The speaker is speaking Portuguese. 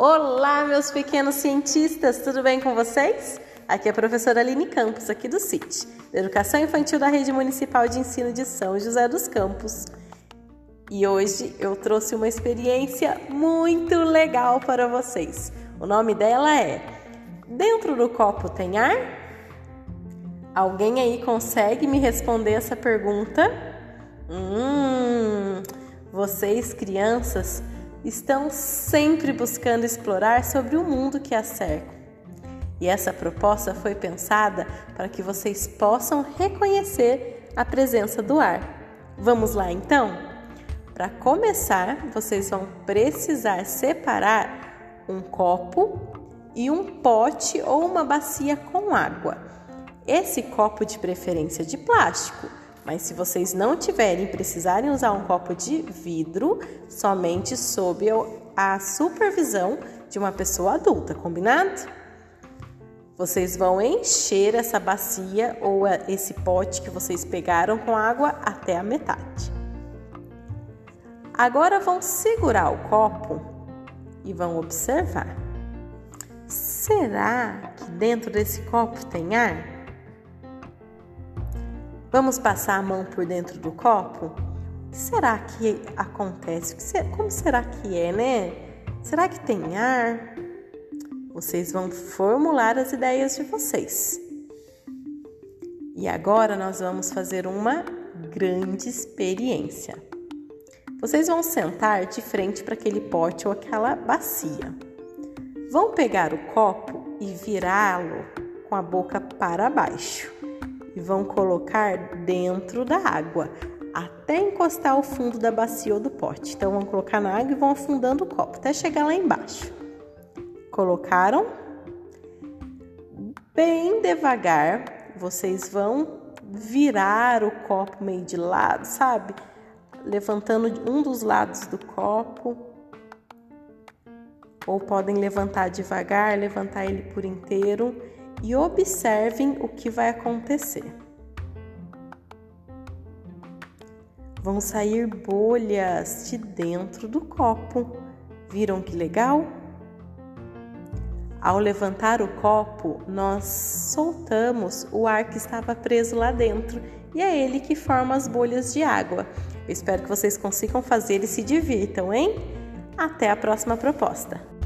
Olá, meus pequenos cientistas, tudo bem com vocês? Aqui é a professora Aline Campos, aqui do CIT, da Educação Infantil da Rede Municipal de Ensino de São José dos Campos. E hoje eu trouxe uma experiência muito legal para vocês. O nome dela é Dentro do copo tem ar? Alguém aí consegue me responder essa pergunta? Hum, vocês, crianças, estão sempre buscando explorar sobre o mundo que a cerca. E essa proposta foi pensada para que vocês possam reconhecer a presença do ar. Vamos lá então? Para começar, vocês vão precisar separar um copo e um pote ou uma bacia com água. Esse copo de preferência de plástico mas se vocês não tiverem precisarem usar um copo de vidro, somente sob a supervisão de uma pessoa adulta, combinado? Vocês vão encher essa bacia ou esse pote que vocês pegaram com água até a metade. Agora vão segurar o copo e vão observar. Será que dentro desse copo tem ar? Vamos passar a mão por dentro do copo? O que será que acontece? Como será que é, né? Será que tem ar? Vocês vão formular as ideias de vocês. E agora nós vamos fazer uma grande experiência. Vocês vão sentar de frente para aquele pote ou aquela bacia. Vão pegar o copo e virá-lo com a boca para baixo e vão colocar dentro da água até encostar o fundo da bacia ou do pote. Então vão colocar na água e vão afundando o copo até chegar lá embaixo. Colocaram? Bem devagar, vocês vão virar o copo meio de lado, sabe? Levantando um dos lados do copo. Ou podem levantar devagar, levantar ele por inteiro e observem o que vai acontecer. Vão sair bolhas de dentro do copo. Viram que legal? Ao levantar o copo, nós soltamos o ar que estava preso lá dentro e é ele que forma as bolhas de água. Eu espero que vocês consigam fazer e se divirtam, hein? Até a próxima proposta!